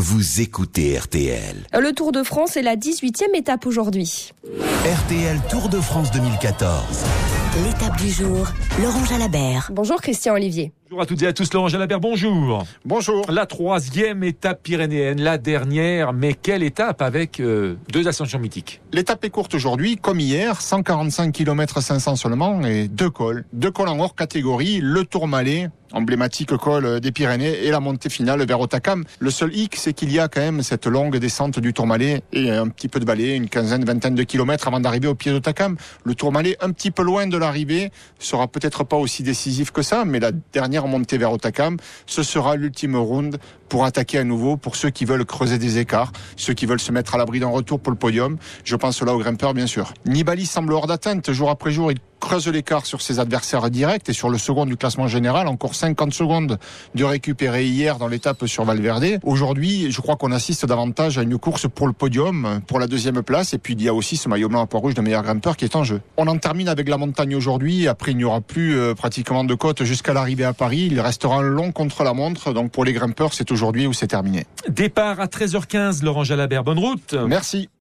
vous écoutez RTL. Le Tour de France est la 18e étape aujourd'hui. RTL Tour de France 2014. L'étape du jour, Laurent Jalabert. Bonjour Christian Olivier. Bonjour à toutes et à tous, Laurent Jalabert, bonjour. Bonjour. La troisième étape pyrénéenne, la dernière, mais quelle étape avec euh, deux ascensions mythiques? L'étape est courte aujourd'hui, comme hier, 145 km 500 seulement et deux cols. Deux cols en hors catégorie, le Tourmalet, emblématique col des Pyrénées et la montée finale vers Otakam. Le seul hic, c'est qu'il y a quand même cette longue descente du Tourmalet et un petit peu de vallée, une quinzaine, vingtaine de kilomètres avant d'arriver au pied d'Otakam. Le Tourmalet, un petit peu loin de l'arrivée, sera peut-être pas aussi décisif que ça, mais la dernière vers Otakam, ce sera l'ultime round pour attaquer à nouveau pour ceux qui veulent creuser des écarts, ceux qui veulent se mettre à l'abri d'un retour pour le podium. Je pense là aux grimpeurs, bien sûr. Nibali semble hors d'atteinte. Jour après jour, il creuse l'écart sur ses adversaires directs et sur le second du classement général. Encore 50 secondes de récupérer hier dans l'étape sur Valverde. Aujourd'hui, je crois qu'on assiste davantage à une course pour le podium, pour la deuxième place. Et puis, il y a aussi ce maillot blanc à poids rouge de meilleur grimpeur qui est en jeu. On en termine avec la montagne aujourd'hui. Après, il n'y aura plus euh, pratiquement de côte jusqu'à l'arrivée à Paris. Il restera un long contre la montre. Donc, pour les grimpeurs, c'est aujourd'hui où c'est terminé. Départ à 13h15, Laurent Jalabert, bonne route. Merci.